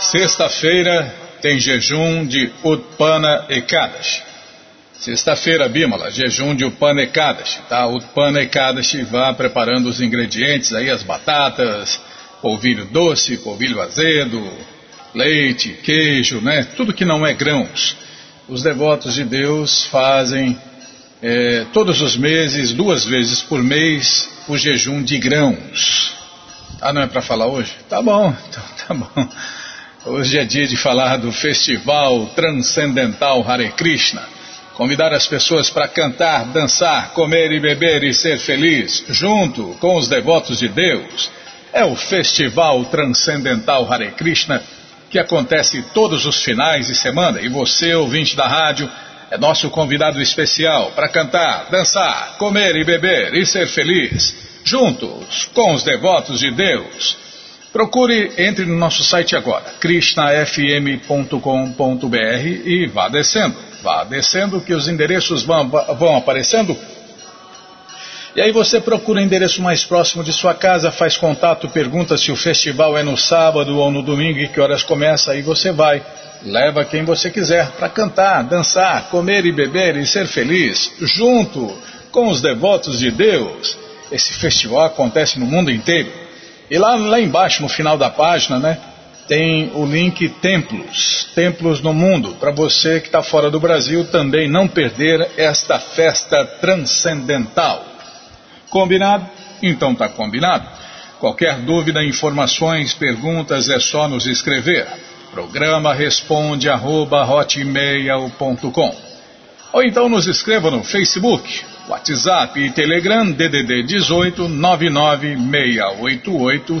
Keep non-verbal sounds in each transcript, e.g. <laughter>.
Sexta-feira tem jejum de Utpana Ekadashi. Sexta-feira, Bímola, jejum de Utpana Ekadashi, tá? Utpana Ekadashi vá preparando os ingredientes aí, as batatas, polvilho doce, polvilho azedo, leite, queijo, né? Tudo que não é grãos. Os devotos de Deus fazem é, todos os meses, duas vezes por mês, o jejum de grãos. Ah, não é para falar hoje? Tá bom, então tá bom. Hoje é dia de falar do Festival Transcendental Hare Krishna. Convidar as pessoas para cantar, dançar, comer e beber e ser feliz, junto com os devotos de Deus. É o Festival Transcendental Hare Krishna que acontece todos os finais de semana e você, ouvinte da rádio, é nosso convidado especial para cantar, dançar, comer e beber e ser feliz, juntos com os devotos de Deus. Procure, entre no nosso site agora, krishnafm.com.br e vá descendo. Vá descendo que os endereços vão, vão aparecendo. E aí você procura o endereço mais próximo de sua casa, faz contato, pergunta se o festival é no sábado ou no domingo e que horas começa, aí você vai. Leva quem você quiser para cantar, dançar, comer e beber e ser feliz, junto com os devotos de Deus. Esse festival acontece no mundo inteiro. E lá, lá embaixo, no final da página, né, tem o link Templos, Templos no Mundo, para você que está fora do Brasil também não perder esta festa transcendental. Combinado? Então tá combinado. Qualquer dúvida, informações, perguntas é só nos escrever. Programa responde arroba hotmail.com Ou então nos escreva no Facebook, WhatsApp e Telegram DDD 18 99688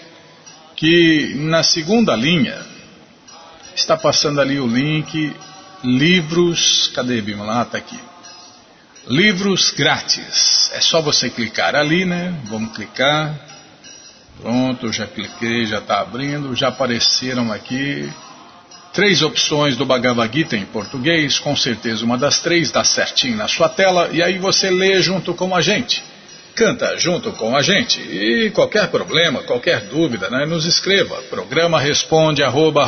que na segunda linha está passando ali o link livros, cadê Bimala? Ah, tá aqui. Livros grátis. É só você clicar ali, né? Vamos clicar. Pronto, já cliquei, já está abrindo, já apareceram aqui três opções do Bhagavad Gita em português, com certeza uma das três dá certinho na sua tela e aí você lê junto com a gente canta junto com a gente. E qualquer problema, qualquer dúvida, né, nos escreva. Programa responde arroba,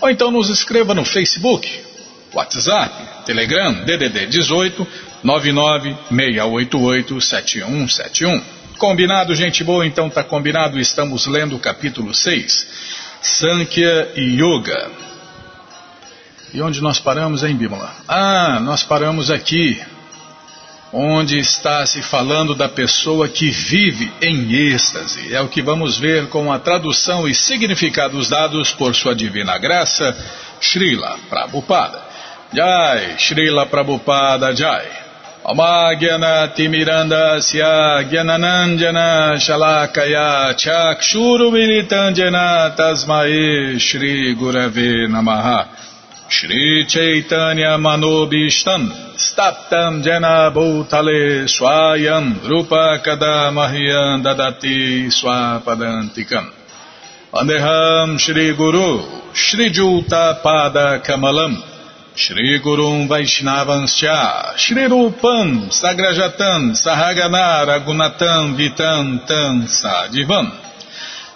ou então nos escreva no Facebook, WhatsApp, Telegram, DDD 18 99688 7171. Combinado, gente boa? Então tá combinado. Estamos lendo o capítulo 6, Sankhya Yoga. E onde nós paramos, hein, Bímola? Ah, nós paramos aqui onde está se falando da pessoa que vive em êxtase. É o que vamos ver com a tradução e significados dados por sua divina graça, Srila Prabhupada. Jai, Srila Prabhupada Jai. Omagyanati Timirandasya Gyananandjana Shalakaya Chakshuru Militandjana Tasmae Shri Chaitanya Manobishtam Staptam Jena Bhutale Swayam Rupa Kadamahyam Dadati Swapadantikam Andeham Shri Guru Shri Juta Pada Kamalam Shri Gurum Vaishnavanscha Shri Rupam Sagrajatam Sahagana Ragunatam Vitam Tam Sadivam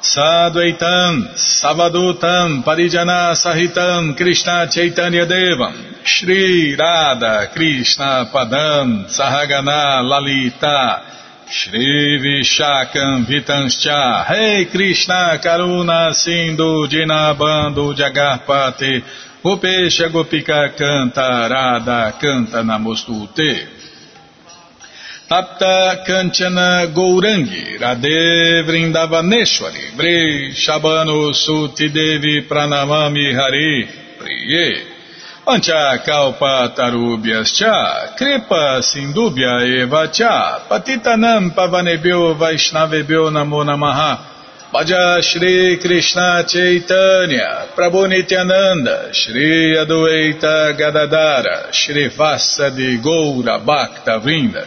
Sadvaitam, Savadutam, Parijana Sahitam, Krishna Chaitanya Devam, Shri Radha, Krishna Padam, Sahagana Lalita, Shri Vishakam Vitanscha, Rei hey Krishna Karuna Sindhu Dinabando Jagarpati, Gopesha Gopika Canta, Radha Canta Namostute. Tapta Kanchana Gourangi, Radhe Vrindavaneshwari, Vri Shabano Suti Devi Pranamami Hari, Priye, Ancha Kalpa Tarubhyas Cha, Kripa Sindubhya Eva Cha, Patitanam Pavanebhyo Vaishnavebhyo Namo Namaha, Bhaja Shri Krishna Chaitanya, Prabhu Nityananda, Shri Adueita Gadadara, Shri Vassa de Goura Bhakta Vrinda,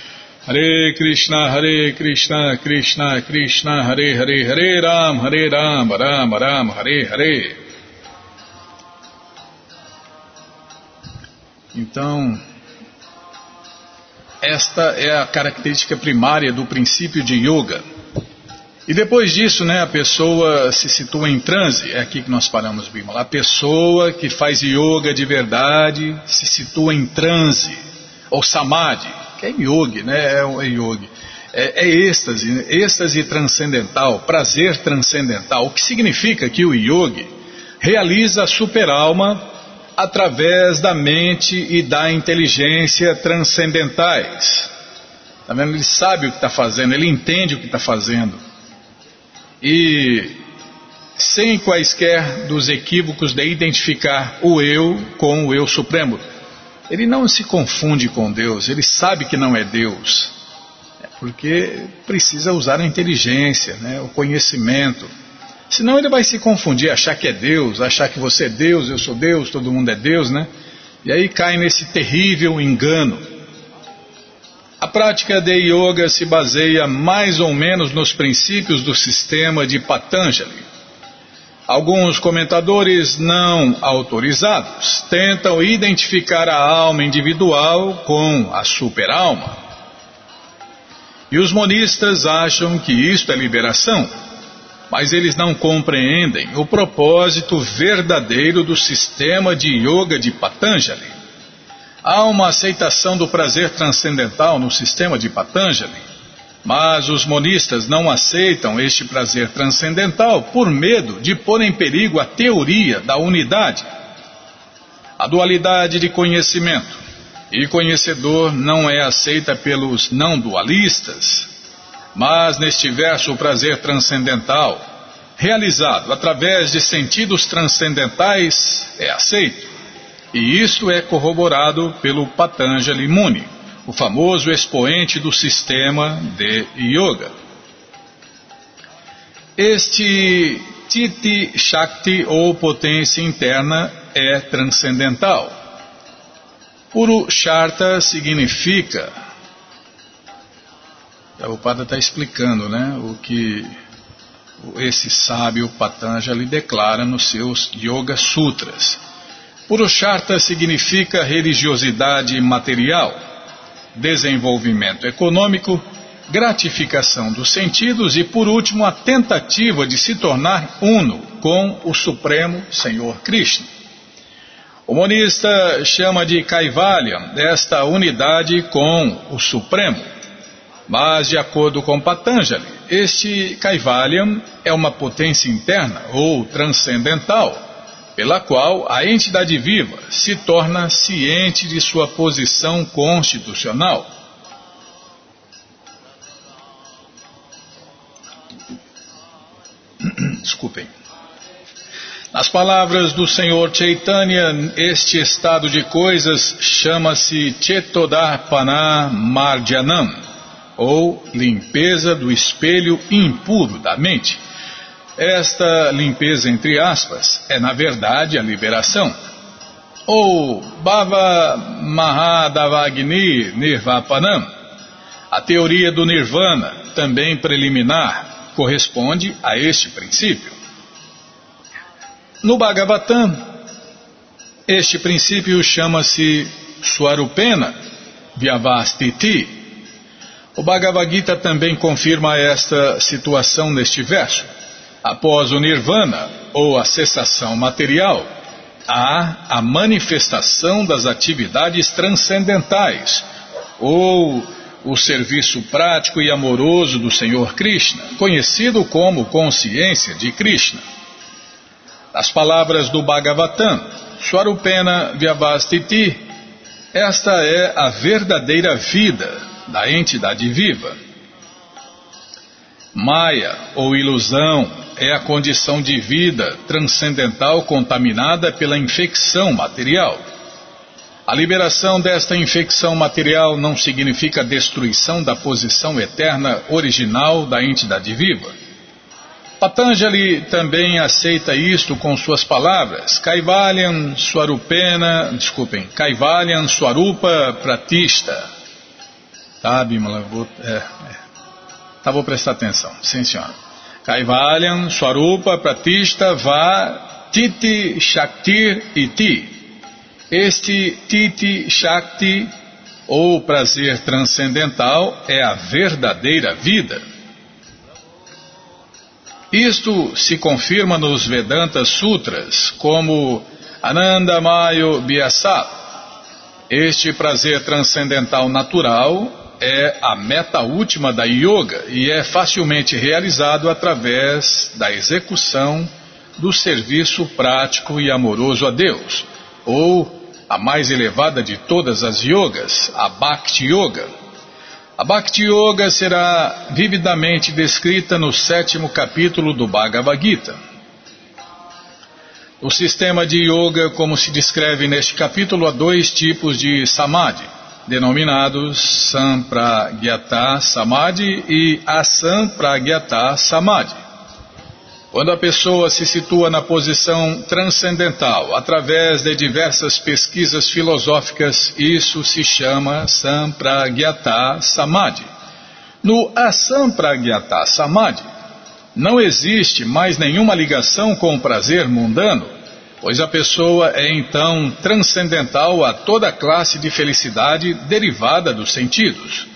Hare Krishna, Hare Krishna, Krishna Krishna, Hare Hare, Hare Ram, Hare Ram, Ram Ram, Hare Hare. Então, esta é a característica primária do princípio de yoga. E depois disso, né, a pessoa se situa em transe, é aqui que nós paramos, Bimala. A pessoa que faz yoga de verdade se situa em transe, ou samadhi que é yogi, né? É, é yogi. É, é êxtase, êxtase transcendental, prazer transcendental. O que significa que o yogi realiza a superalma através da mente e da inteligência transcendentais. Tá vendo? Ele sabe o que está fazendo, ele entende o que está fazendo. E sem quaisquer dos equívocos de identificar o eu com o eu supremo. Ele não se confunde com Deus, ele sabe que não é Deus, é porque precisa usar a inteligência, né, o conhecimento. Senão ele vai se confundir, achar que é Deus, achar que você é Deus, eu sou Deus, todo mundo é Deus, né? E aí cai nesse terrível engano. A prática de yoga se baseia mais ou menos nos princípios do sistema de Patanjali. Alguns comentadores não autorizados tentam identificar a alma individual com a superalma. E os monistas acham que isto é liberação, mas eles não compreendem o propósito verdadeiro do sistema de yoga de Patanjali. Há uma aceitação do prazer transcendental no sistema de Patanjali mas os monistas não aceitam este prazer transcendental por medo de pôr em perigo a teoria da unidade, a dualidade de conhecimento. E conhecedor não é aceita pelos não dualistas. Mas neste verso, o prazer transcendental, realizado através de sentidos transcendentais, é aceito. E isto é corroborado pelo Patanjali Muni o famoso expoente do sistema de yoga. Este Titi Shakti ou potência interna é transcendental. Purusharta significa. O Pada está explicando né, o que esse sábio Patanjali declara nos seus Yoga Sutras. Purusharta significa religiosidade material desenvolvimento econômico, gratificação dos sentidos e, por último, a tentativa de se tornar uno com o Supremo Senhor Krishna. O monista chama de Kaivalya esta unidade com o Supremo. Mas, de acordo com Patanjali, este Kaivalya é uma potência interna ou transcendental pela qual a entidade viva se torna ciente de sua posição constitucional. <clears throat> Desculpem. Nas palavras do Senhor Chaitanya, este estado de coisas chama-se Chetodarpana Mardyanam, ou limpeza do espelho impuro da mente. Esta limpeza, entre aspas, é na verdade a liberação. Ou Bhava Mahadavagni Nirvapanam, a teoria do Nirvana, também preliminar, corresponde a este princípio. No Bhagavatam, este princípio chama-se Swarupena Vyavastiti. O Bhagavad Gita também confirma esta situação neste verso. Após o Nirvana, ou a cessação material, há a manifestação das atividades transcendentais, ou o serviço prático e amoroso do Senhor Krishna, conhecido como consciência de Krishna. As palavras do Bhagavatam, Swarupena Vyavastiti, esta é a verdadeira vida da entidade viva. Maya, ou ilusão, é a condição de vida transcendental contaminada pela infecção material. A liberação desta infecção material não significa destruição da posição eterna original da entidade viva. Patanjali também aceita isto com suas palavras. Kaivalyan Swarupena, desculpem, Kaivalyan Swarupa Pratista. Tá, Bimala? Vou, é, é. Tá, vou prestar atenção. Sim, senhora. Kaivalyan Swarupa Pratista Va Titi Shaktir Iti. Este Titi Shakti, ou prazer transcendental, é a verdadeira vida. Isto se confirma nos Vedanta Sutras como Anandamayo Vyasa. Este prazer transcendental natural é a meta última da yoga e é facilmente realizado através da execução do serviço prático e amoroso a Deus, ou a mais elevada de todas as yogas, a Bhakti Yoga. A Bhakti Yoga será vividamente descrita no sétimo capítulo do Bhagavad Gita. O sistema de yoga, como se descreve neste capítulo, há dois tipos de samadhi, denominados Sampragyata Samadhi e Asampragyata Samadhi. Quando a pessoa se situa na posição transcendental através de diversas pesquisas filosóficas, isso se chama Sampragyata Samadhi. No Asampragyata Samadhi, não existe mais nenhuma ligação com o prazer mundano, pois a pessoa é então transcendental a toda classe de felicidade derivada dos sentidos.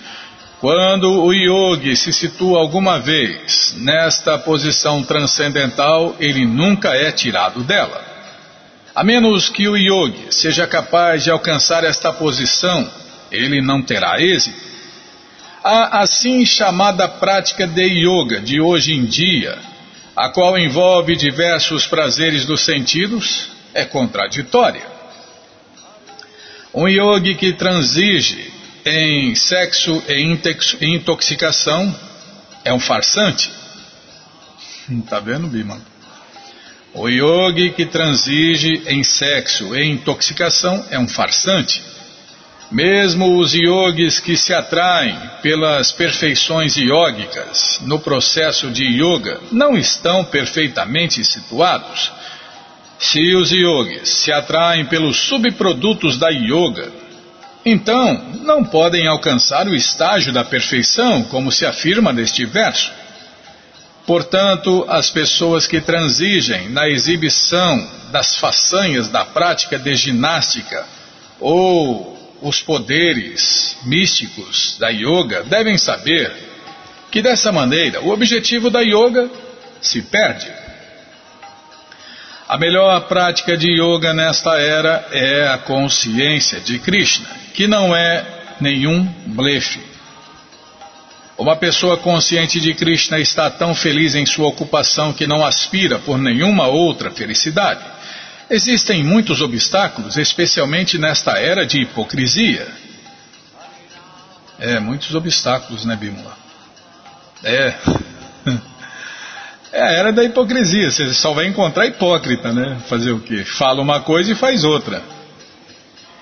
Quando o yogi se situa alguma vez nesta posição transcendental, ele nunca é tirado dela. A menos que o yogi seja capaz de alcançar esta posição, ele não terá êxito. A assim chamada prática de yoga de hoje em dia, a qual envolve diversos prazeres dos sentidos, é contraditória. Um yogi que transige em sexo e intoxicação é um farsante. <laughs> Tá vendo, Bima? O yogi que transige em sexo e intoxicação é um farsante. Mesmo os yogis que se atraem pelas perfeições yógicas no processo de yoga não estão perfeitamente situados. Se os yogis se atraem pelos subprodutos da yoga, então, não podem alcançar o estágio da perfeição, como se afirma neste verso. Portanto, as pessoas que transigem na exibição das façanhas da prática de ginástica ou os poderes místicos da yoga devem saber que dessa maneira o objetivo da yoga se perde. A melhor prática de yoga nesta era é a consciência de Krishna, que não é nenhum blefe. Uma pessoa consciente de Krishna está tão feliz em sua ocupação que não aspira por nenhuma outra felicidade. Existem muitos obstáculos, especialmente nesta era de hipocrisia. É, muitos obstáculos, né, Bimala? É. <laughs> É a era da hipocrisia, você só vai encontrar hipócrita, né? Fazer o quê? Fala uma coisa e faz outra.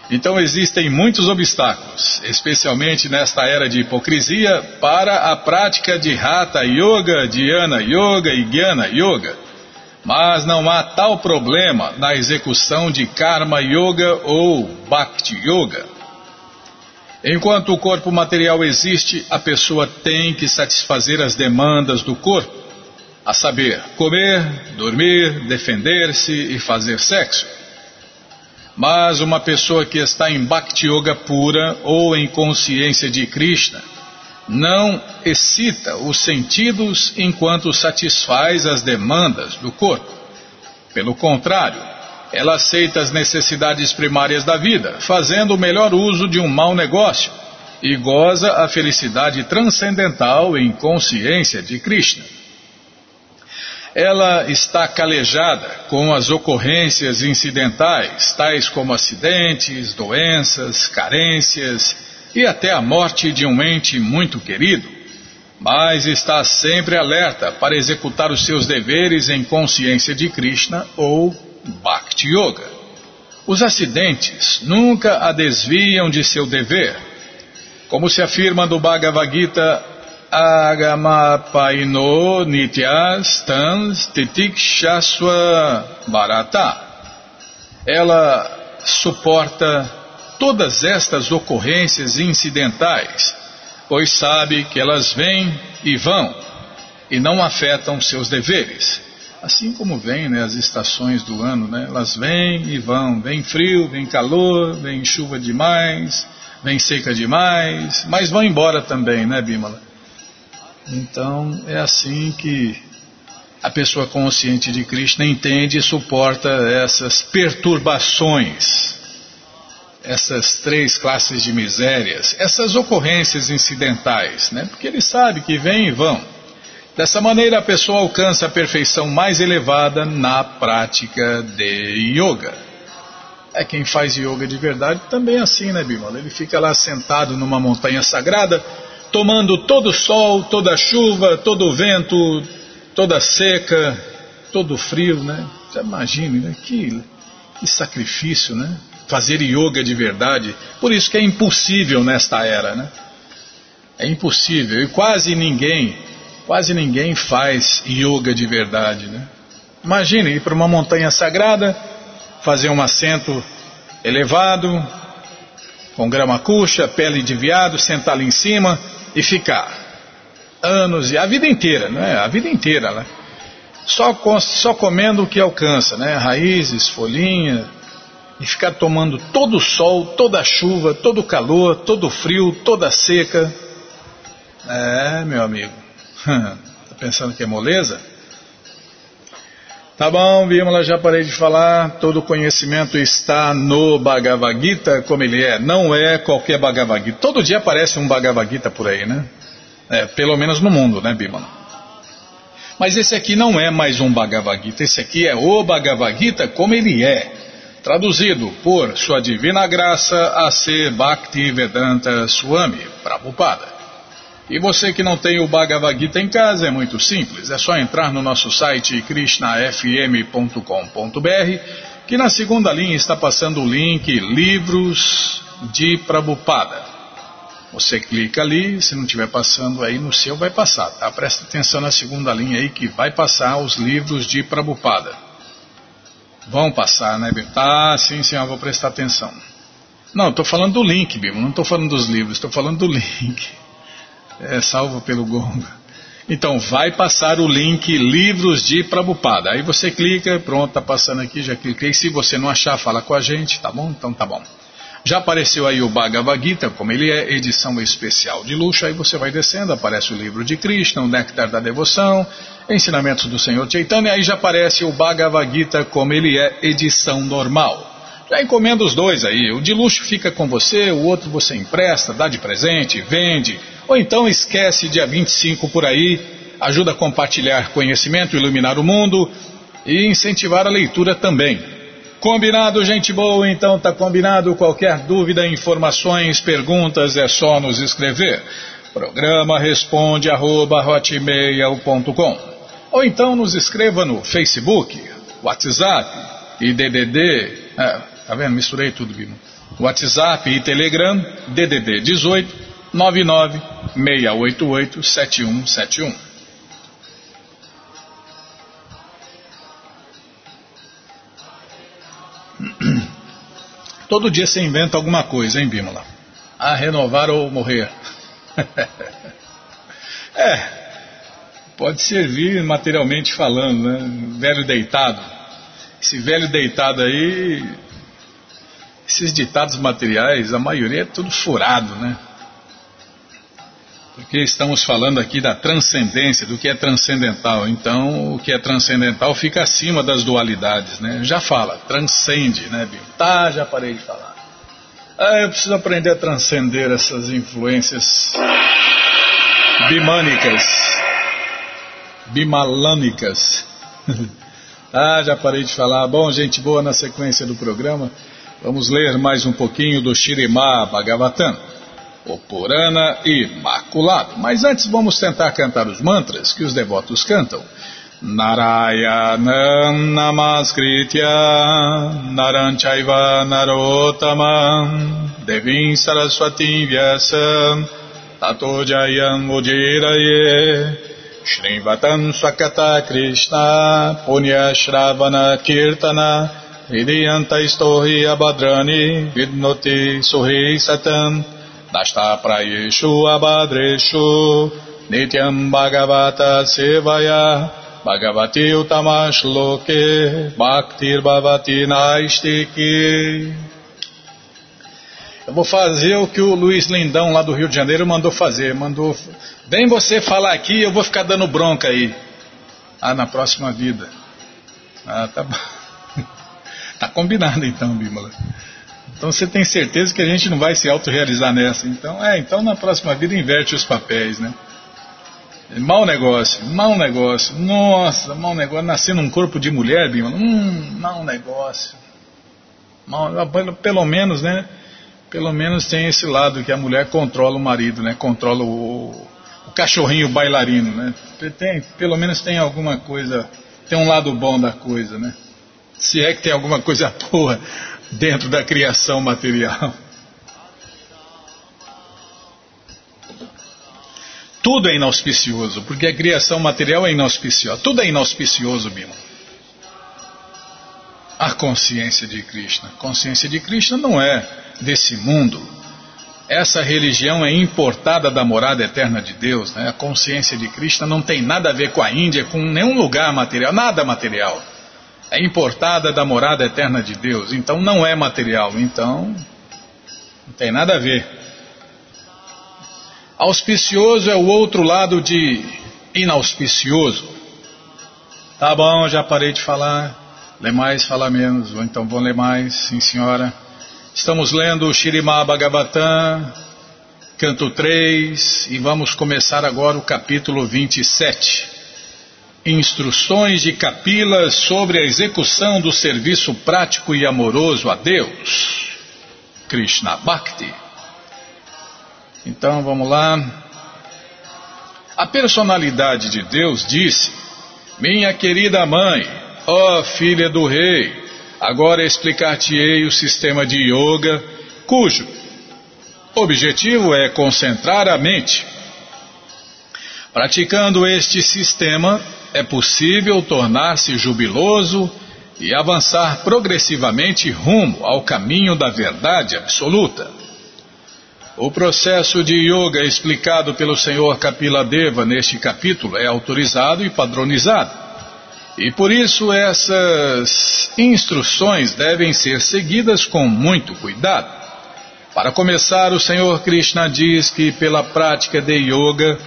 Então existem muitos obstáculos, especialmente nesta era de hipocrisia, para a prática de Hatha Yoga, Dhyana Yoga e Jnana Yoga. Mas não há tal problema na execução de Karma Yoga ou Bhakti Yoga. Enquanto o corpo material existe, a pessoa tem que satisfazer as demandas do corpo, a saber, comer, dormir, defender-se e fazer sexo. Mas uma pessoa que está em Bhakti Yoga pura ou em consciência de Krishna não excita os sentidos enquanto satisfaz as demandas do corpo. Pelo contrário, ela aceita as necessidades primárias da vida, fazendo o melhor uso de um mau negócio e goza a felicidade transcendental em consciência de Krishna. Ela está calejada com as ocorrências incidentais, tais como acidentes, doenças, carências e até a morte de um ente muito querido, mas está sempre alerta para executar os seus deveres em consciência de Krishna ou Bhakti Yoga. Os acidentes nunca a desviam de seu dever. Como se afirma no Bhagavad Gita, Agamapaino Nityas Tans Titikshaswa Bharata. Ela suporta todas estas ocorrências incidentais, pois sabe que elas vêm e vão e não afetam seus deveres. Assim como vêm né, as estações do ano, né, elas vêm e vão. Vem frio, vem calor, vem chuva demais, vem seca demais, mas vão embora também, né, Bímola? Então é assim que a pessoa consciente de Krishna entende e suporta essas perturbações, essas três classes de misérias, essas ocorrências incidentais, né? porque ele sabe que vêm e vão. Dessa maneira a pessoa alcança a perfeição mais elevada na prática de yoga. É quem faz yoga de verdade também é assim, né, Bimala? Ele fica lá sentado numa montanha sagrada tomando todo o sol, toda a chuva, todo o vento, toda a seca, todo o frio, né? Você imagine, né? Que, que sacrifício, né? Fazer yoga de verdade. Por isso que é impossível nesta era, né? É impossível. E quase ninguém, quase ninguém faz yoga de verdade, né? Imagine ir para uma montanha sagrada, fazer um assento elevado, com grama cuxa, pele de viado, sentar ali em cima, e ficar anos e a vida inteira, né? A vida inteira, né? Só, só comendo o que alcança, né? Raízes, folhinha e ficar tomando todo o sol, toda a chuva, todo o calor, todo o frio, toda a seca. É, meu amigo. <laughs> tá pensando que é moleza? Tá bom, Bímola, já parei de falar. Todo conhecimento está no Bhagavad Gita como ele é. Não é qualquer Bhagavad Gita. Todo dia aparece um Bhagavad Gita por aí, né? É, pelo menos no mundo, né, Bímola? Mas esse aqui não é mais um Bhagavad Gita. Esse aqui é o Bhagavad Gita como ele é. Traduzido por Sua Divina Graça a ser Bhakti Vedanta Swami Prabhupada. E você que não tem o Bhagavad Gita em casa, é muito simples, é só entrar no nosso site krishnafm.com.br, que na segunda linha está passando o link Livros de Prabhupada. Você clica ali, se não estiver passando aí no seu, vai passar, tá? Presta atenção na segunda linha aí que vai passar os livros de Prabhupada. Vão passar, né, Bim? Tá, sim, eu vou prestar atenção. Não, estou falando do link, Bim, não estou falando dos livros, estou falando do link é salvo pelo Gonga. Então, vai passar o link Livros de Prabupada. Aí você clica, pronto, tá passando aqui, já cliquei. Se você não achar, fala com a gente, tá bom? Então tá bom. Já apareceu aí o Bhagavad Gita, como ele é, edição especial de luxo. Aí você vai descendo, aparece o livro de Krishna, o Néctar da Devoção, ensinamentos do Senhor Chaitanya. Aí já aparece o Bhagavad Gita, como ele é, edição normal. Já encomenda os dois aí. O de luxo fica com você, o outro você empresta, dá de presente, vende ou então esquece dia 25 por aí, ajuda a compartilhar conhecimento, iluminar o mundo e incentivar a leitura também. Combinado, gente boa? Então tá combinado. Qualquer dúvida, informações, perguntas é só nos escrever. Programa responde arroba hotmail.com Ou então nos escreva no Facebook, WhatsApp e DDD. É, tá vendo? Misturei tudo, Bima. WhatsApp e Telegram, DDD 18 99 688 7171. Todo dia você inventa alguma coisa, hein, Bímola? A renovar ou morrer. <laughs> é, pode servir materialmente falando, né? Velho deitado. Esse velho deitado aí, esses ditados materiais, a maioria é tudo furado, né? Porque estamos falando aqui da transcendência, do que é transcendental. Então, o que é transcendental fica acima das dualidades, né? Já fala, transcende, né, Bim? Tá, já parei de falar. Ah, eu preciso aprender a transcender essas influências bimânicas, bimalânicas. <laughs> ah, já parei de falar. Bom, gente boa, na sequência do programa, vamos ler mais um pouquinho do Shirimá Bhagavatam o Purana Imaculado. Mas antes vamos tentar cantar os mantras que os devotos cantam. Narayanam Namaskritya Naranchaiva Narotamam Devim Saraswati Vyasam Tato Jayam Ujiraye Punya Shravana Kirtana Hridiyanta Istohi Abhadrani Vidnoti Suhi Satam Nasta Prayeshu Abhadreshu Nityam Bhagavata Sevaya Bhagavati Utamash Loke Bhaktir Bhavati Naistiki Eu vou fazer o que o Luiz Lindão lá do Rio de Janeiro mandou fazer. Mandou, vem você falar aqui, eu vou ficar dando bronca aí. Ah, na próxima vida. Ah, tá bom. <laughs> Tá combinado então, Bímola. Então você tem certeza que a gente não vai se autorrealizar nessa. Então, é, então na próxima vida inverte os papéis, né? Mau negócio, mau negócio. Nossa, mau negócio. Nascer num corpo de mulher, Bima. Hum, mau negócio. Mal, pelo menos, né? Pelo menos tem esse lado que a mulher controla o marido, né? Controla o, o cachorrinho bailarino, né? Tem, pelo menos tem alguma coisa, tem um lado bom da coisa, né? Se é que tem alguma coisa <laughs> boa dentro da criação material. Tudo é inauspicioso, porque a criação material é inauspiciosa. Tudo é inauspicioso, Bima. A consciência de Krishna. Consciência de Krishna não é desse mundo. Essa religião é importada da morada eterna de Deus. Né? A consciência de Krishna não tem nada a ver com a Índia, com nenhum lugar material, nada material é importada da morada eterna de Deus, então não é material, então não tem nada a ver. Auspicioso é o outro lado de inauspicioso. Tá bom, já parei de falar. Lê mais, fala menos. Ou então vou ler mais, sim senhora. Estamos lendo o Shirimá Bhagavatam, canto 3, e vamos começar agora o capítulo 27. Instruções de Kapila sobre a execução do serviço prático e amoroso a Deus. Krishna Bhakti. Então vamos lá. A personalidade de Deus disse: Minha querida mãe, ó filha do rei, agora explicar-te-ei o sistema de yoga, cujo objetivo é concentrar a mente. Praticando este sistema, é possível tornar-se jubiloso e avançar progressivamente rumo ao caminho da verdade absoluta. O processo de yoga explicado pelo Senhor Kapila Deva neste capítulo é autorizado e padronizado. E por isso essas instruções devem ser seguidas com muito cuidado. Para começar, o Senhor Krishna diz que pela prática de yoga,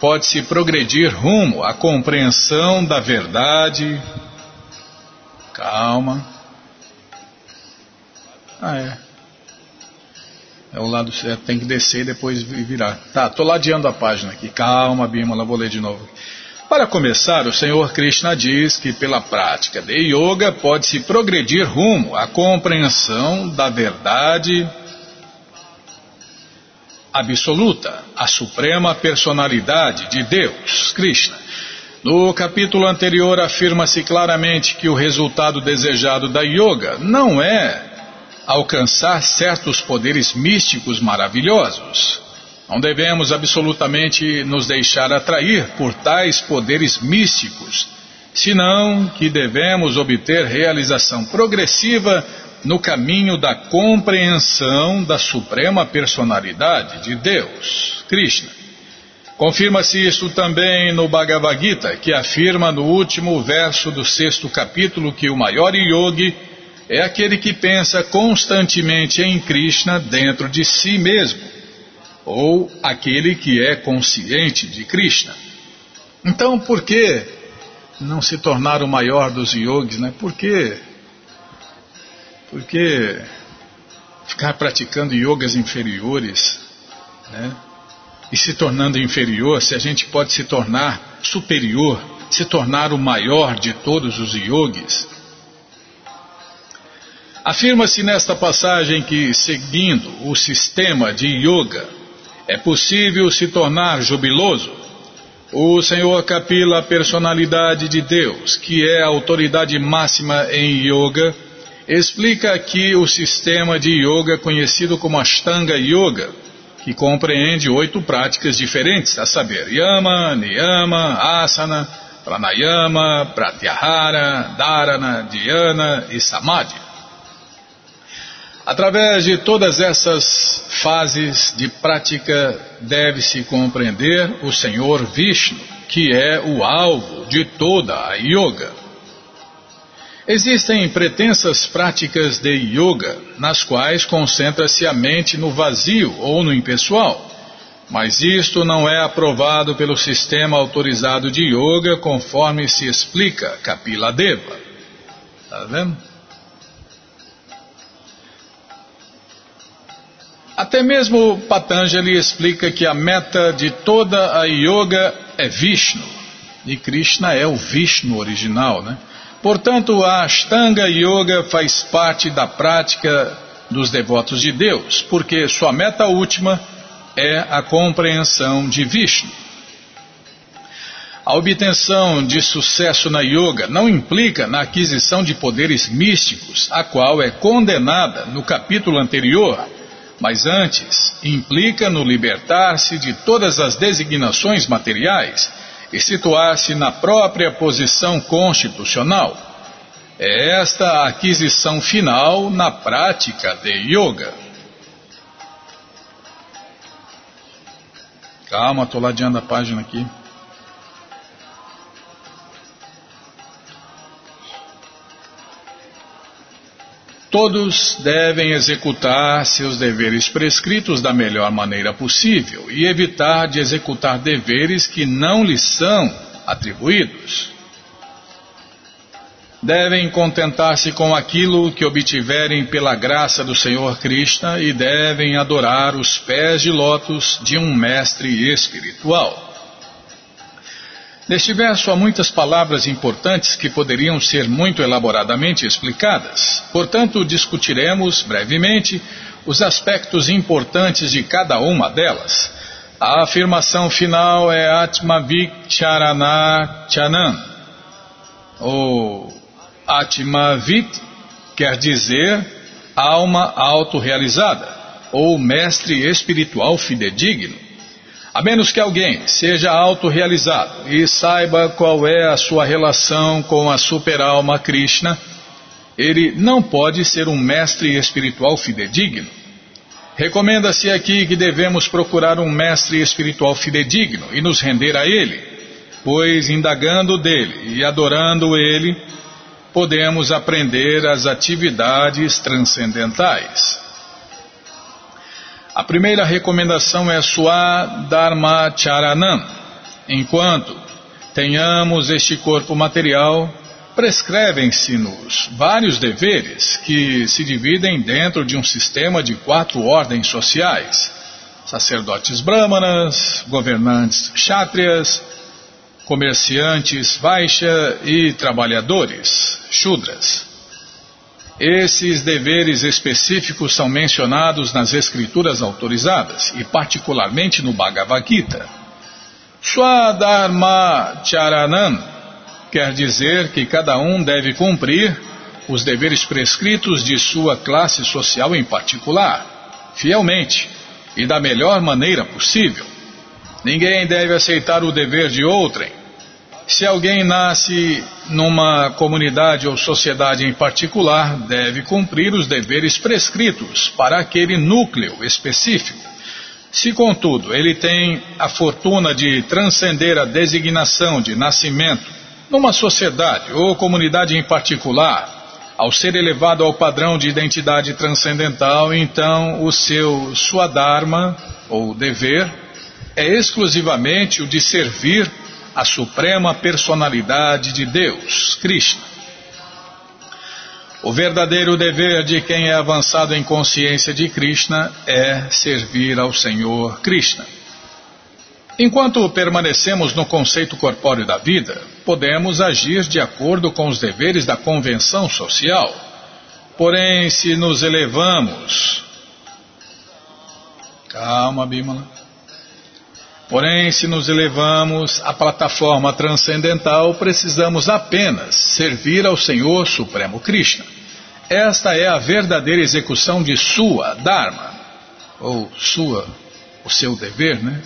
pode-se progredir rumo à compreensão da verdade. Calma. Ah, é. É o lado certo, tem que descer e depois virar. Tá, tô ladeando a página aqui. Calma, Bimala, vou ler de novo. Para começar, o Senhor Krishna diz que pela prática de yoga pode-se progredir rumo à compreensão da verdade absoluta, a suprema personalidade de Deus, Krishna. No capítulo anterior afirma-se claramente que o resultado desejado da yoga não é alcançar certos poderes místicos maravilhosos. Não devemos absolutamente nos deixar atrair por tais poderes místicos, senão que devemos obter realização progressiva no caminho da compreensão da suprema personalidade de Deus, Krishna. Confirma-se isso também no Bhagavad Gita, que afirma no último verso do sexto capítulo que o maior yogi é aquele que pensa constantemente em Krishna dentro de si mesmo, ou aquele que é consciente de Krishna. Então, por que não se tornar o maior dos yogis, né? Por que, por que ficar praticando yogas inferiores, né? e se tornando inferior, se a gente pode se tornar superior, se tornar o maior de todos os yogis. Afirma-se nesta passagem que, seguindo o sistema de yoga, é possível se tornar jubiloso. O Senhor Kapila, personalidade de Deus, que é a autoridade máxima em yoga, explica aqui o sistema de yoga conhecido como Ashtanga Yoga que compreende oito práticas diferentes, a saber, Yama, Niyama, Asana, Pranayama, Pratyahara, Dharana, Dhyana e Samadhi. Através de todas essas fases de prática, deve-se compreender o Senhor Vishnu, que é o alvo de toda a yoga. Existem pretensas práticas de yoga, nas quais concentra-se a mente no vazio ou no impessoal, mas isto não é aprovado pelo sistema autorizado de yoga, conforme se explica Kapila Deva. Está vendo? Até mesmo Patanjali explica que a meta de toda a yoga é Vishnu, e Krishna é o Vishnu original, né? Portanto, a Ashtanga Yoga faz parte da prática dos devotos de Deus, porque sua meta última é a compreensão de Vishnu. A obtenção de sucesso na yoga não implica na aquisição de poderes místicos, a qual é condenada no capítulo anterior, mas antes implica no libertar-se de todas as designações materiais e situar-se na própria posição constitucional. É esta a aquisição final na prática de yoga. Calma, estou ladeando a página aqui. Todos devem executar seus deveres prescritos da melhor maneira possível e evitar de executar deveres que não lhes são atribuídos. Devem contentar-se com aquilo que obtiverem pela graça do Senhor Krishna e devem adorar os pés de lótus de um mestre espiritual. Neste verso há muitas palavras importantes que poderiam ser muito elaboradamente explicadas. Portanto, discutiremos brevemente os aspectos importantes de cada uma delas. A afirmação final é Atmavicharana Chanan, ou Atmavit quer dizer alma autorrealizada, ou mestre espiritual fidedigno. A menos que alguém seja autorrealizado e saiba qual é a sua relação com a superalma Krishna, ele não pode ser um mestre espiritual fidedigno. Recomenda-se aqui que devemos procurar um mestre espiritual fidedigno e nos render a ele, pois indagando dele e adorando ele, podemos aprender as atividades transcendentais. A primeira recomendação é Swadharma Charanam. Enquanto tenhamos este corpo material, prescrevem-se-nos vários deveres que se dividem dentro de um sistema de quatro ordens sociais: sacerdotes brahmanas, governantes kshatriyas, comerciantes vaishya e trabalhadores shudras. Esses deveres específicos são mencionados nas escrituras autorizadas e particularmente no Bhagavad Gita. Swadharma Charanan quer dizer que cada um deve cumprir os deveres prescritos de sua classe social em particular, fielmente e da melhor maneira possível. Ninguém deve aceitar o dever de outrem. Se alguém nasce numa comunidade ou sociedade em particular, deve cumprir os deveres prescritos para aquele núcleo específico. Se, contudo, ele tem a fortuna de transcender a designação de nascimento numa sociedade ou comunidade em particular, ao ser elevado ao padrão de identidade transcendental, então o seu Swadharma, ou dever, é exclusivamente o de servir a suprema personalidade de Deus, Krishna. O verdadeiro dever de quem é avançado em consciência de Krishna é servir ao Senhor Krishna. Enquanto permanecemos no conceito corpóreo da vida, podemos agir de acordo com os deveres da convenção social. Porém, se nos elevamos. Calma, Bímola. Porém, se nos elevamos à plataforma transcendental, precisamos apenas servir ao Senhor Supremo Krishna. Esta é a verdadeira execução de sua Dharma, ou sua, o seu dever, né?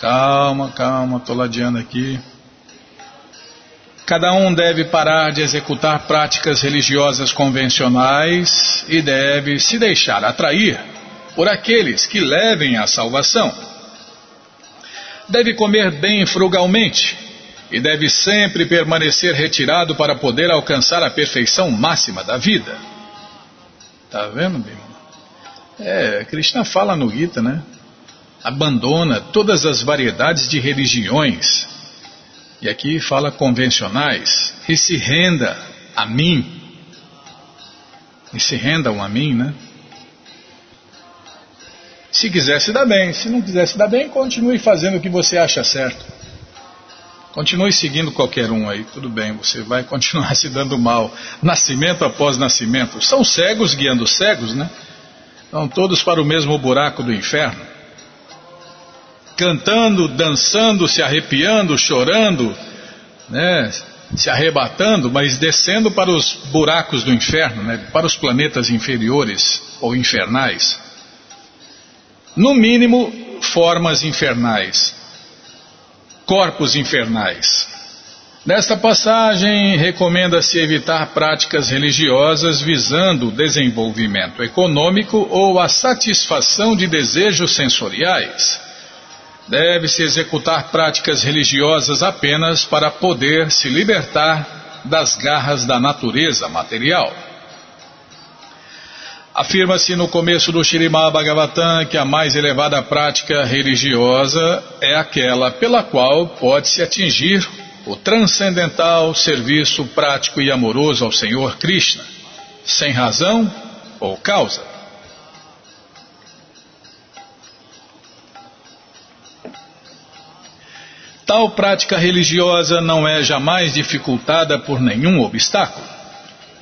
Calma, calma, estou ladeando aqui. Cada um deve parar de executar práticas religiosas convencionais e deve se deixar atrair por aqueles que levem à salvação. Deve comer bem frugalmente e deve sempre permanecer retirado para poder alcançar a perfeição máxima da vida. Tá vendo, Bima? É, Krishna fala no Gita, né? abandona todas as variedades de religiões, e aqui fala convencionais, e se renda a mim. E se rendam a mim, né? Se quiser se dar bem, se não quiser se dar bem, continue fazendo o que você acha certo. Continue seguindo qualquer um aí, tudo bem, você vai continuar <laughs> se dando mal. Nascimento após nascimento. São cegos guiando cegos, né? Vão todos para o mesmo buraco do inferno cantando, dançando, se arrepiando, chorando, né, se arrebatando, mas descendo para os buracos do inferno, né, para os planetas inferiores ou infernais. No mínimo, formas infernais, corpos infernais. Nesta passagem, recomenda-se evitar práticas religiosas visando o desenvolvimento econômico ou a satisfação de desejos sensoriais deve-se executar práticas religiosas apenas para poder se libertar das garras da natureza material. Afirma-se no começo do Shirimá Bhagavatam que a mais elevada prática religiosa é aquela pela qual pode-se atingir o transcendental serviço prático e amoroso ao Senhor Krishna, sem razão ou causa. Tal prática religiosa não é jamais dificultada por nenhum obstáculo,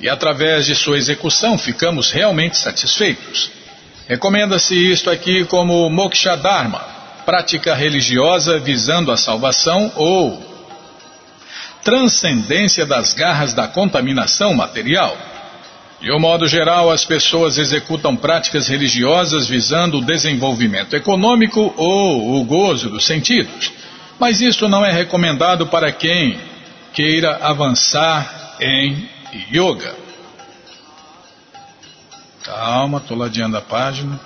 e através de sua execução ficamos realmente satisfeitos. Recomenda-se isto aqui como Moksha Dharma, prática religiosa visando a salvação ou transcendência das garras da contaminação material. De um modo geral, as pessoas executam práticas religiosas visando o desenvolvimento econômico ou o gozo dos sentidos mas isso não é recomendado para quem queira avançar em yoga. Calma, estou ladeando a página.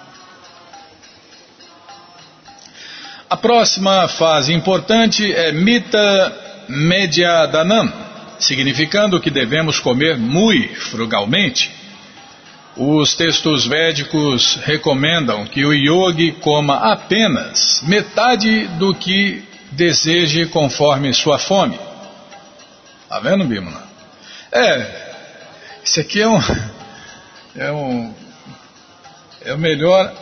A próxima fase importante é Mita Mediadanam, significando que devemos comer muito frugalmente. Os textos védicos recomendam que o yogi coma apenas metade do que deseje conforme sua fome. Tá vendo, Bímola? É, isso aqui é um, <laughs> é um, é o melhor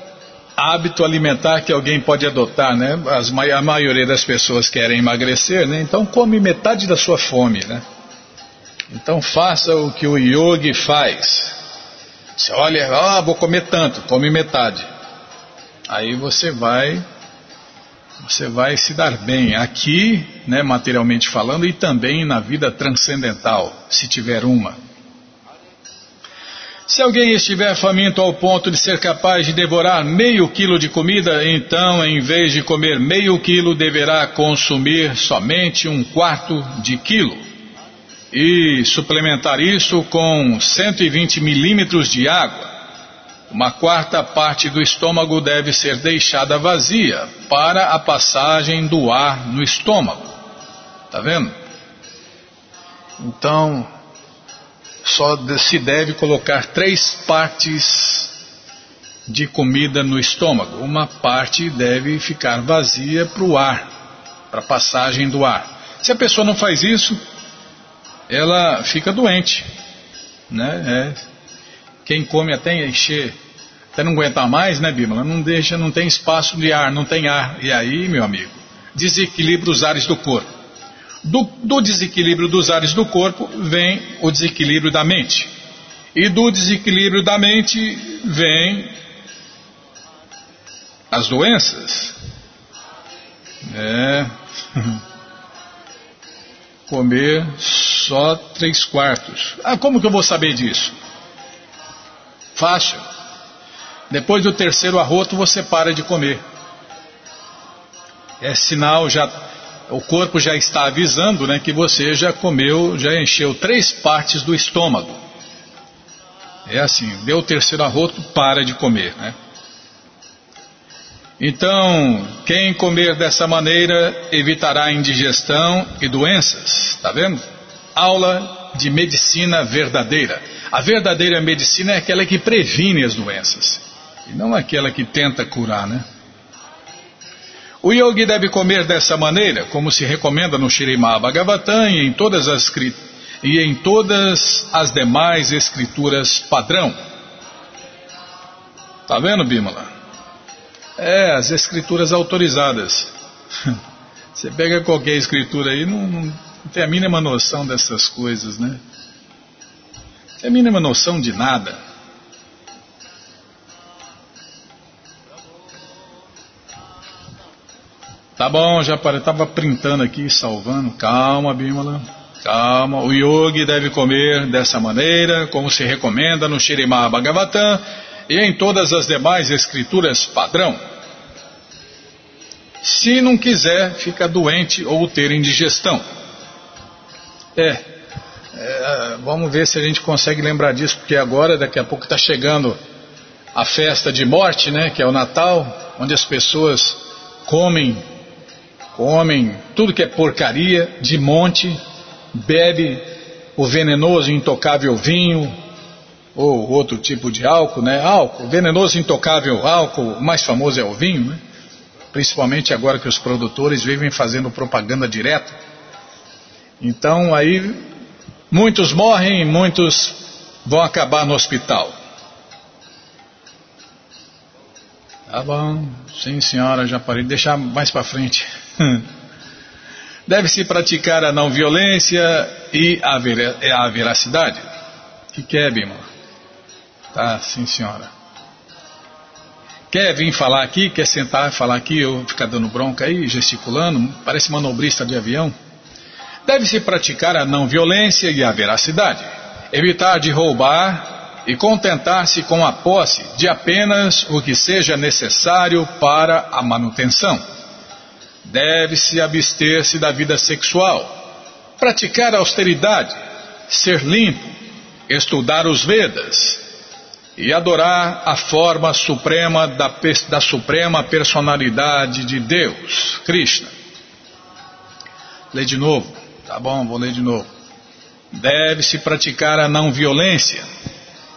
hábito alimentar que alguém pode adotar, né? As, a maioria das pessoas querem emagrecer, né? Então come metade da sua fome, né? Então faça o que o yogi faz. Você olha, ah, vou comer tanto, come metade. aí você vai você vai se dar bem aqui, né, materialmente falando, e também na vida transcendental, se tiver uma. Se alguém estiver faminto ao ponto de ser capaz de devorar meio quilo de comida, então, em vez de comer meio quilo, deverá consumir somente um quarto de quilo. E suplementar isso com 120 milímetros de água uma quarta parte do estômago deve ser deixada vazia para a passagem do ar no estômago. Tá vendo? Então, só se deve colocar três partes de comida no estômago. Uma parte deve ficar vazia para o ar, para a passagem do ar. Se a pessoa não faz isso, ela fica doente. Né? É, quem come até encher, até não aguentar mais, né, Bíblia? Não deixa, não tem espaço de ar, não tem ar. E aí, meu amigo, desequilibra os ares do corpo. Do, do desequilíbrio dos ares do corpo vem o desequilíbrio da mente. E do desequilíbrio da mente vem as doenças. É. <laughs> Comer só três quartos. Ah, como que eu vou saber disso? Fácil. Depois do terceiro arroto você para de comer. É sinal já, o corpo já está avisando, né, que você já comeu, já encheu três partes do estômago. É assim, deu o terceiro arroto, para de comer, né? Então, quem comer dessa maneira evitará indigestão e doenças, tá vendo? Aula de medicina verdadeira. A verdadeira medicina é aquela que previne as doenças, e não aquela que tenta curar, né? O yogi deve comer dessa maneira, como se recomenda no Shirimá Bhagavatam e em todas as, e em todas as demais escrituras padrão. Tá vendo, Bimala? É, as escrituras autorizadas. <laughs> Você pega qualquer escritura aí, não, não, tem a mínima noção dessas coisas, né? Não tem a mínima noção de nada. Tá bom, já estava printando aqui, salvando. Calma, Bimala. Calma. O yogi deve comer dessa maneira, como se recomenda no Shirimá Bhagavatam e em todas as demais escrituras padrão. Se não quiser, fica doente ou ter indigestão. É, é, vamos ver se a gente consegue lembrar disso, porque agora, daqui a pouco, está chegando a festa de morte, né, que é o Natal, onde as pessoas comem, comem tudo que é porcaria de monte, bebe o venenoso intocável vinho, ou outro tipo de álcool, né? Álcool, venenoso intocável álcool, o mais famoso é o vinho, né? Principalmente agora que os produtores vivem fazendo propaganda direta. Então aí muitos morrem, muitos vão acabar no hospital. Tá bom, sim senhora, já parei. Deixar mais para frente. <laughs> Deve-se praticar a não violência e a, ver, a veracidade. Que, que é, Bima? Tá, sim senhora. Quer vir falar aqui, quer sentar e falar aqui, eu ficar dando bronca aí, gesticulando, parece manobrista de avião. Deve-se praticar a não violência e a veracidade, evitar de roubar e contentar-se com a posse de apenas o que seja necessário para a manutenção. Deve-se abster-se da vida sexual, praticar a austeridade, ser limpo, estudar os Vedas, e adorar a forma suprema da, da suprema personalidade de Deus, Krishna. Lê de novo. Tá bom, vou ler de novo. Deve-se praticar a não violência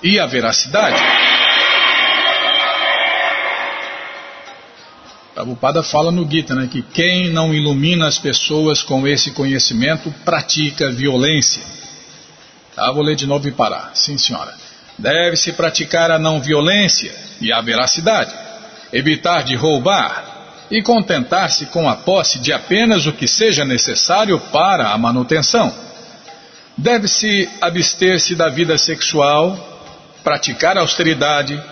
e a veracidade. Prabhupada fala no Gita né, que quem não ilumina as pessoas com esse conhecimento pratica violência. Tá, vou ler de novo e parar. Sim, senhora. Deve-se praticar a não violência e a veracidade, evitar de roubar e contentar-se com a posse de apenas o que seja necessário para a manutenção. Deve-se abster-se da vida sexual, praticar austeridade,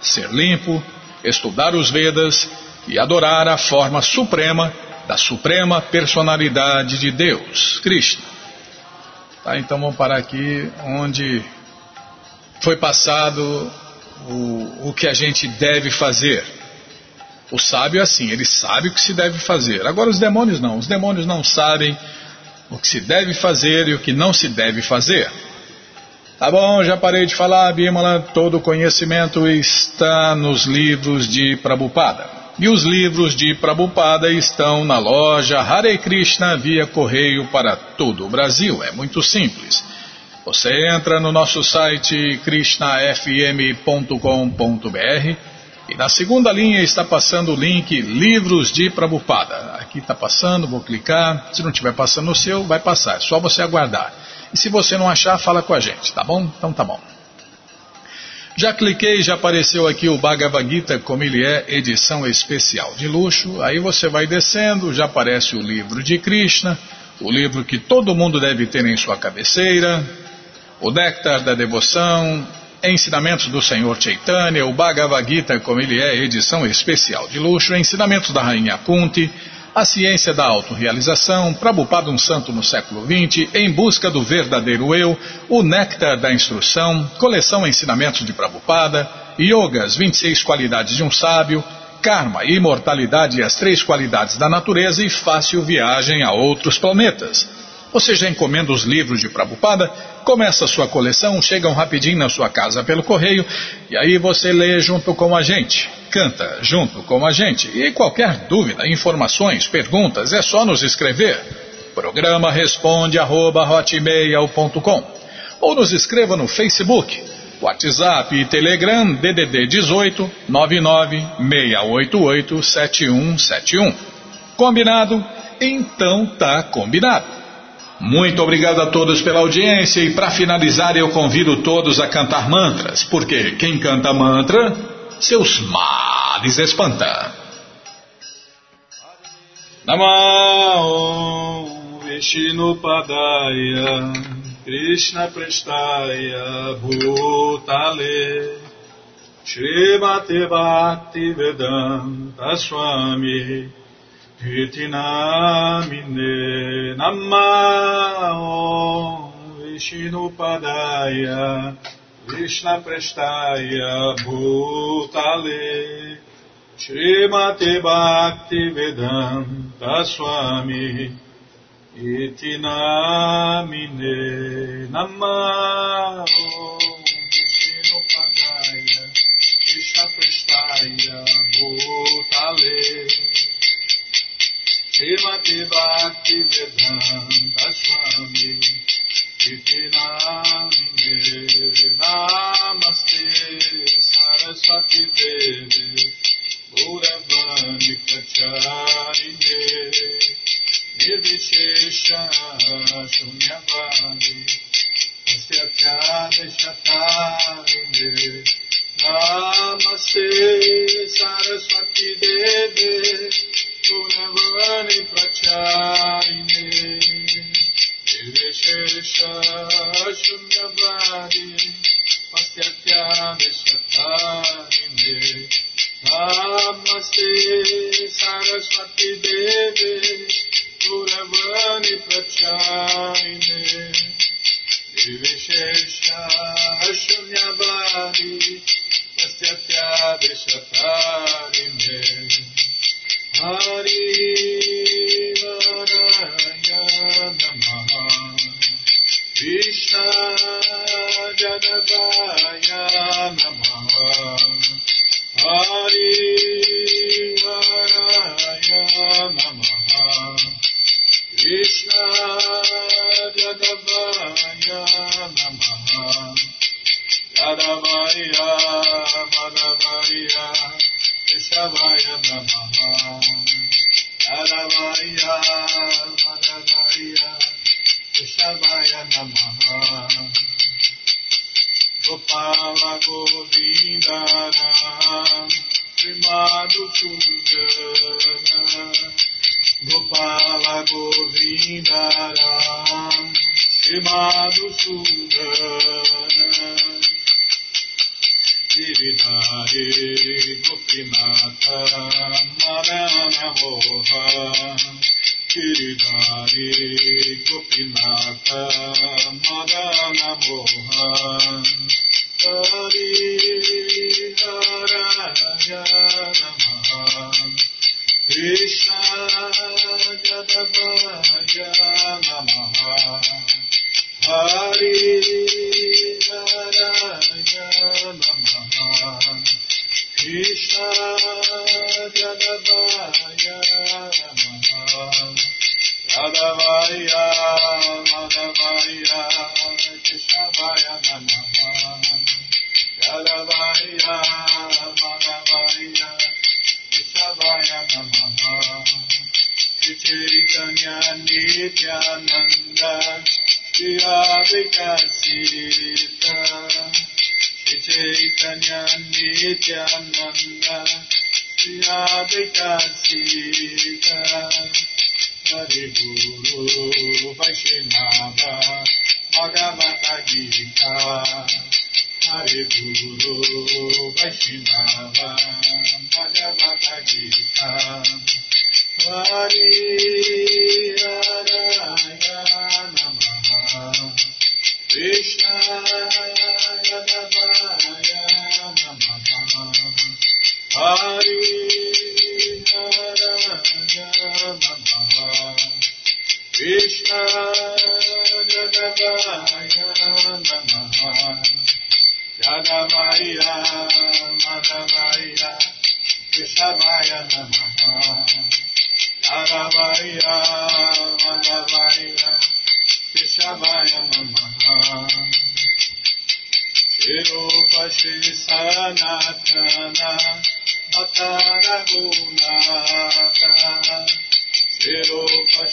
ser limpo, estudar os Vedas e adorar a forma suprema da suprema personalidade de Deus, Krishna. Tá, então vamos parar aqui onde foi passado o, o que a gente deve fazer. O sábio é assim, ele sabe o que se deve fazer. Agora os demônios não, os demônios não sabem o que se deve fazer e o que não se deve fazer. Tá bom, já parei de falar, Bimala. Todo conhecimento está nos livros de Prabhupada. E os livros de Prabhupada estão na loja Hare Krishna via correio para todo o Brasil. É muito simples. Você entra no nosso site krishnafm.com.br e na segunda linha está passando o link Livros de Prabhupada. Aqui está passando, vou clicar. Se não estiver passando no seu, vai passar. É só você aguardar. E se você não achar, fala com a gente, tá bom? Então tá bom. Já cliquei, já apareceu aqui o Bhagavad Gita como ele é, edição especial de luxo. Aí você vai descendo, já aparece o livro de Krishna, o livro que todo mundo deve ter em sua cabeceira, o Néctar da Devoção, Ensinamentos do Senhor Chaitanya, o Bhagavad Gita como ele é, edição especial de luxo, Ensinamentos da Rainha Kunti, a ciência da autorrealização, Prabhupada um santo no século XX, em busca do verdadeiro eu, o néctar da instrução, coleção ensinamentos de Prabhupada, yogas, 26 qualidades de um sábio, karma, imortalidade e as três qualidades da natureza e fácil viagem a outros planetas. Você já encomenda os livros de Prabhupada, começa a sua coleção, chegam rapidinho na sua casa pelo correio e aí você lê junto com a gente, canta junto com a gente. E qualquer dúvida, informações, perguntas, é só nos escrever. Programa responde arroba, ou nos escreva no Facebook, WhatsApp e Telegram DDD 18 99 688 7171. Combinado? Então tá combinado. Muito obrigado a todos pela audiência e para finalizar eu convido todos a cantar mantras, porque quem canta mantra, seus males espanta. Namah Vishnu Padaya Krishna Prestaya Bhutale Srimati Bhakti Vedanta Swami Iti namine namao Vishnupadaya Vishna Prestaya Bhutale Srimati Bhakti Vedanta Swami Iti namine namao Srimati Bhakti Vedanta Swami. Iti Namine Namaste Saraswati Devi. Gauravani Pracharine Nirvishesha Shunyavani Pastyathyade Shatarine Namaste Saraswati Devi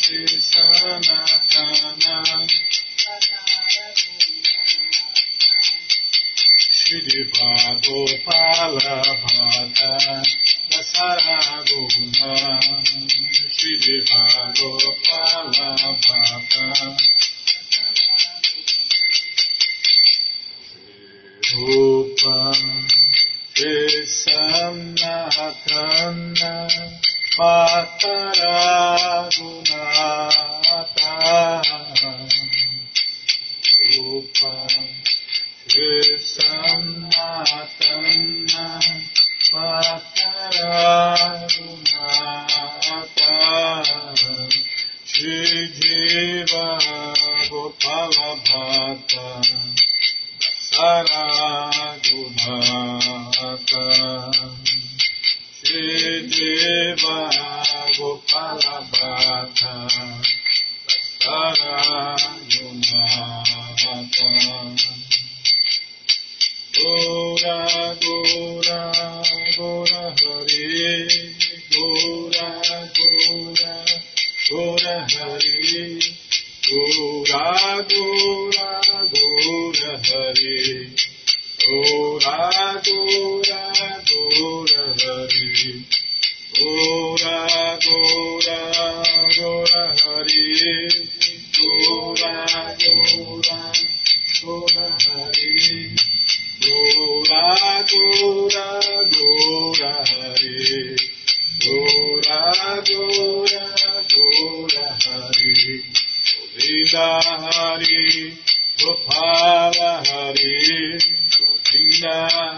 Sanatana. Shri Vadopala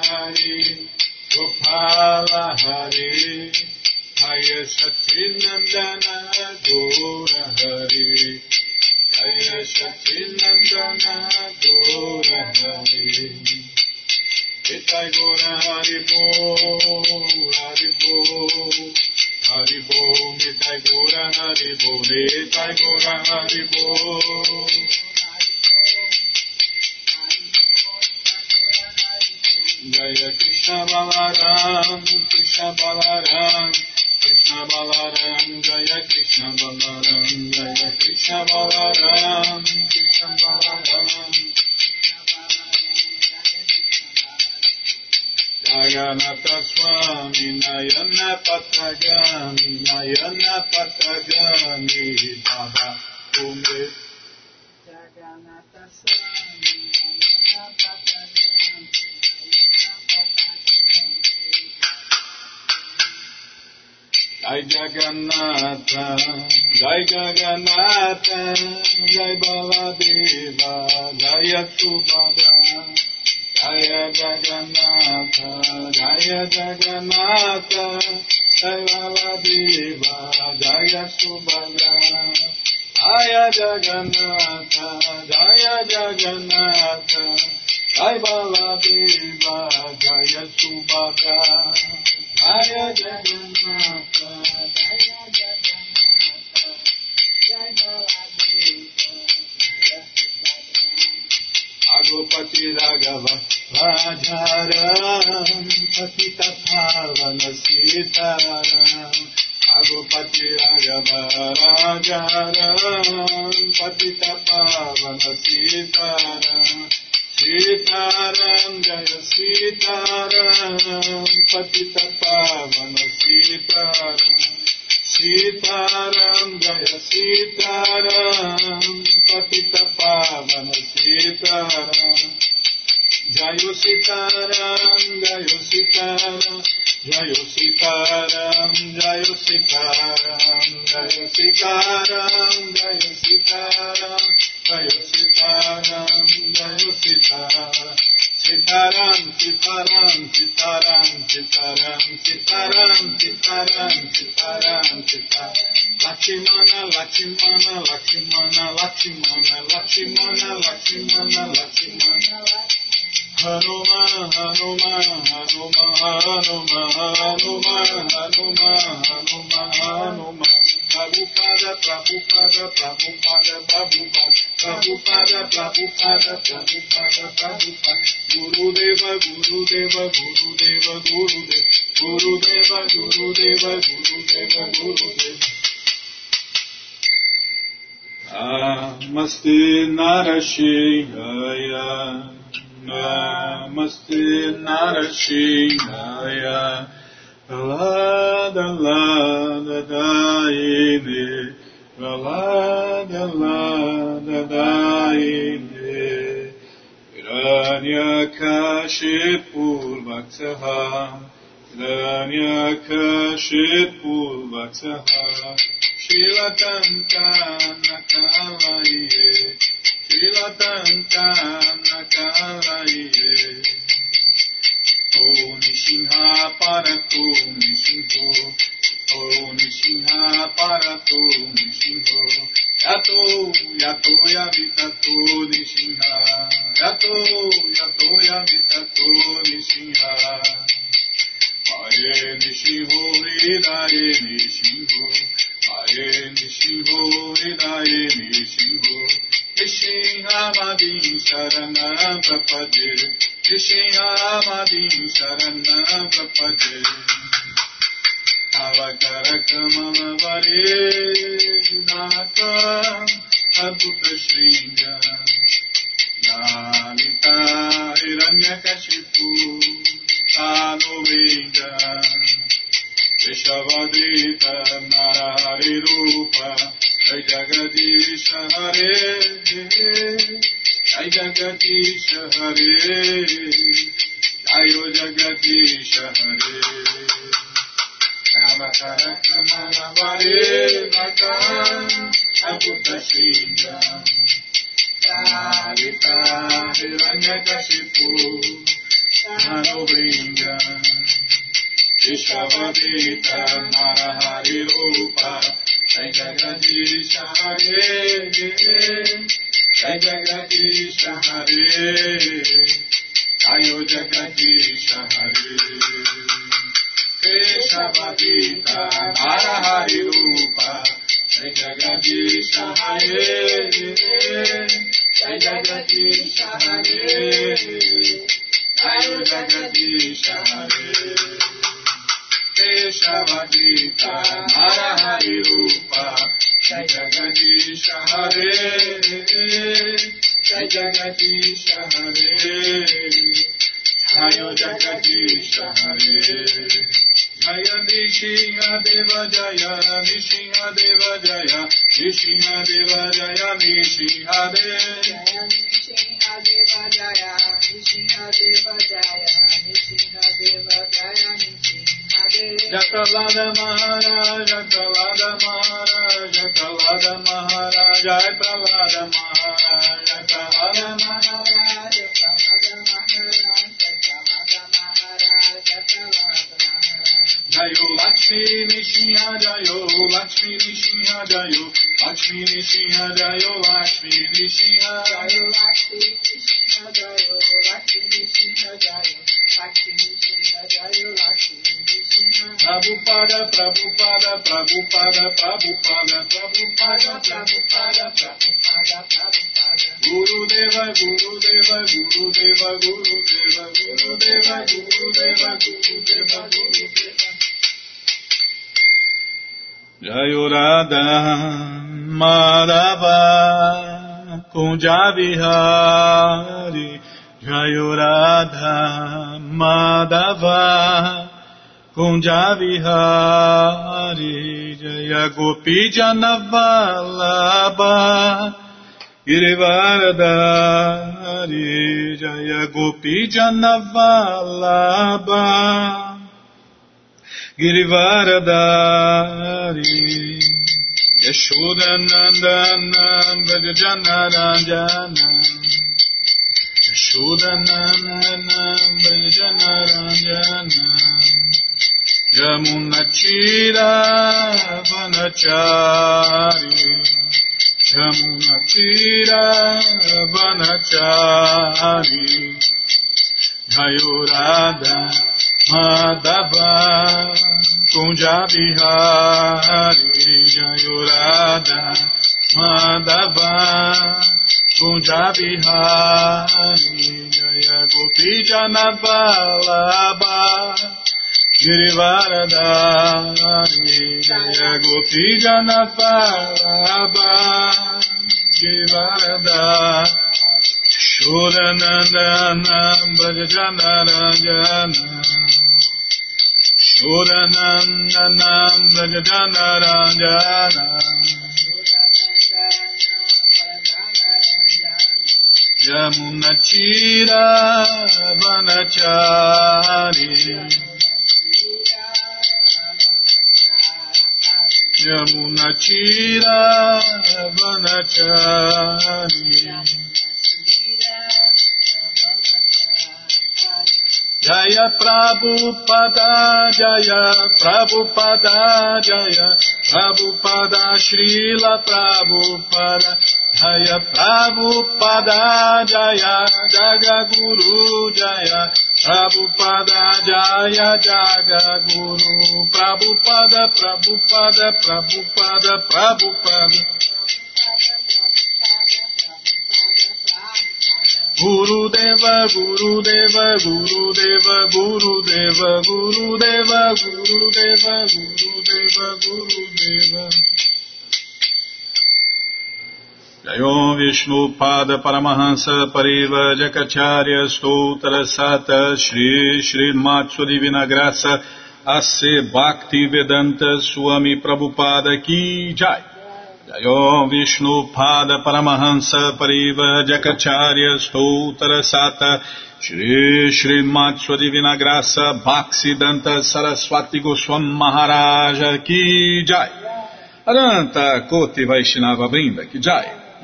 Hari, Gopala Hari, Haya Satrinandana Gora Hari, Haya Satrinandana Gora Hari, Itai Gora Haribo, Haribo, Haribo, Nitai Gora Haribo, Nitai Gora Haribo, Jaya Krishna Balaram, Krishna Balaram, Krishna Balaram, Jaya Krishna Balaram, Jaya Krishna Balaram, Krishna Balaram. Jaganata Swami, Nayana Patagami, Nayana Patagami, Baba Umrita. Jai Jagannatha, Jai Jagannatha, Jai Baladeva, Jai Subhadra, Jai Jagannatha, Jai Jagannatha, Jai Baladeva, Jai Subhadra, Jai Jagannatha, Jai Jagannatha, Jai Baladeva, Jai Subhadra, Agopati Raghava Vajaram Patita Pavana Sitaram Agopati Raghava Vajaram Patita Pavana Sitaram Sitaram जय सीताराम पतित पावन सीताराम सीताराम जय सीताराम पतित पावन सीताराम जय सीताराम जय सीताराम जय सीताराम जय सीताराम जय सीताराम जय Sitaram Jayo Sitaram Jayo Sitaram Sitaram Sitaram Sitaram Sitaram Sitaram Sitaram Sitaram Sitaram Lakshmana Lakshmana Lakshmana Lakshmana Lakshmana Lakshmana Lakshmana Hanuma Hanuma Hanuma Hanuma Hanuma Hanuma Hanuma Hanuma Prabhupada Prabhupada Prabhupada Prabhupada Prabhupada Prabhupada Prabhupada Prabhupada Gurudeva Gurudeva Gurudeva Gurudeva Gurudeva Gurudeva Gurudeva Gurudeva. Namaste Narashihaya Namaste la da la da da ine la da la da da ine Hiranya kashipur vaksaham Hiranya kashipur vaksaham Shilatam tanakalaye Shilatam tanakalaye para tu me xingou. O me xinga para tu me xingou. Já tô, já tô e a vida tô me xinga. Já tô, já e a vida tô me xinga. Aê, me xingou e daí me xingou. Aê, me xingou e daí me xingou. Me xinga, mas vim xarangar pra. விஷயாமதிம் சரண பிரபஜே அவகர கமல வரே நாதாம் அத்புத ஸ்ரீங்க நாலிதா இரண்யகசிப்பு தானுவேங்க ऋषवदीत नरहरिरूप जगदीश हरे जय जगदीश हरे जयो जगदीश हरे रामकरमनवरे मकान् अबुतशीला कारिता हिरण्यकशिपु मनोवृन्द विषवदीत नरहरिरूप जय जगदीश हरे जगदीश हरे आयो जगदीश हरे केशव गीता हर हरि रूप जय जगदीश हरे जय जगदीश हरे आयो जगदीश हरे केशव गीता हर हरि रूप जय जगदीश हरे जगदीश हरे जय जगदीश jaya, जय deva jaya, Nrisimhadeva deva jaya, जय deva Jaya, Nishina Deva Jaya, Nishina Deva Jaya, Nishina Deva. Jaya Jatalada Maharaja, Jatalada Maharaja, Jatalada Maharaja, Jatalada Maharaja. Maharaja. Jayo Lakshmi Nishinha, Jayo Lakshmi Nishinha, Jayo Lakshmi Nishinha, Jayo Lakshmi Nishinha, Jayo Lakshmi Nishinha, Jayo Lakshmi Nishinha, Jayo Lakshmi Nishinha, Jayo Lakshmi Prabhupada, Prabhupada, Prabhupada, Prabhupada, Prabhupada, Prabhupada, Prabhupada, Prabhupada. Guru Deva, Guru Deva, Guru Deva, Guru Deva, Jayurada Madhava Kunjavihari Jayurada Madhava Kunjavihari Jaya Gopi Janavalabha Girivaradari Jaya Gopi Janavalabha Girivardhari Yashodanandanam Brajanaranjana Yashodanandanam Brajanaranjana Yamunachira Vanachari Yamunachira Vanachari Jayurada Madhava Punjabi Hari Jayurada Madhava Punjabi Hari Jaya Gopi Janabalaba. Girivaradari Jaya Gopi Janabalaba. Girivaradari Shuranandana Bhajanarajana Uranam Nanam Brajadana Ranjana Yamunachira Vanachari Yamunachira Vanachari. Jaya Prabhupada Jaya Prabhupada Jaya Prabhupada Srila Prabhupada Jaya Prabhupada Jaya Jagaguru Jaya Prabhupada Jaya Jagaguru Prabhupada Prabhupada Prabhupada Prabhupada Guru Deva Guru Deva Guru Deva Guru Deva Jayom Vishnu Pada Paramahansa Pariva Jakacharya Stoutra Sata Shri Shri Matsu Divina Graça A.C. Bhakti Vedanta Swami Prabhupada Ki Jai Jayom Vishnu Pada Paramahansa Pariva Jakacharya Stoutra Sata Shri Shri Matsu Divina Graça Bhaksidanta Saraswati Goswam Maharaja Ki Jai. Aranta Koti Vaishnava Brinda Ki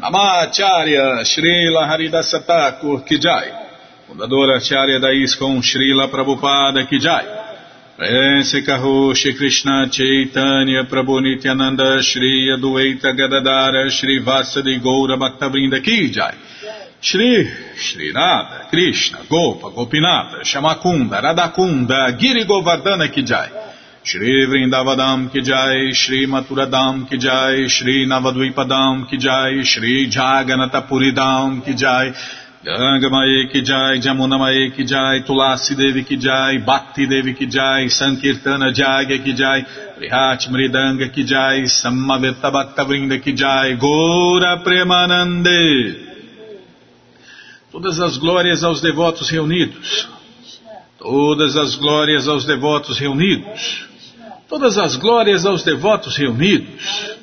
Namacharya Srila Haridasa Thakur Kijai, fundadora Acharya da ISKCON Srila Prabhupada Kijai, Prense Kaho Shri Krishna Chaitanya Prabhu Nityananda Shri Adueita Gadadara Shri Vasadi Goura Bhaktavrinda Kijai, Shri Shri Radha Krishna Gopa Gopinata Shamakunda Radakunda Giri Govardhana Kijai, Shri Vrindavadam ki jai, Shri Maturadam ki jai, Shri Navadvipadam ki jai, Shri Jaganatapuridam ki jai, Gangamaye ki jai, Jamunamaye ki jai, Tulasi Devi ki jai, Bhakti Devi ki jai, Sankirtana Jagya ki jai, Prihat Mridanga ki jai, Samaveta Bhakta Vrinda ki jai, Gora Premanande. Todas as glórias aos devotos reunidos. Todas as glórias aos devotos reunidos. Todas as glórias aos devotos reunidos.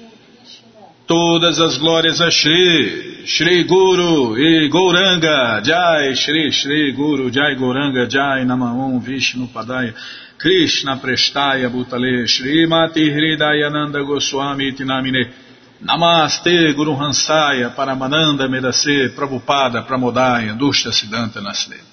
Todas as glórias a Shri, Shri Guru e Gouranga, Jai Shri Shri Guru, Jai Gouranga, Jai Namaon Vishnu Padaya, Krishna Prestaya Bhutale, Shri Mati Hridayananda Goswami Tinamine, Namaste Guru Hansaya, Paramananda Medase, Prabhupada, Pramodaya, Dushya Siddhanta Nasle.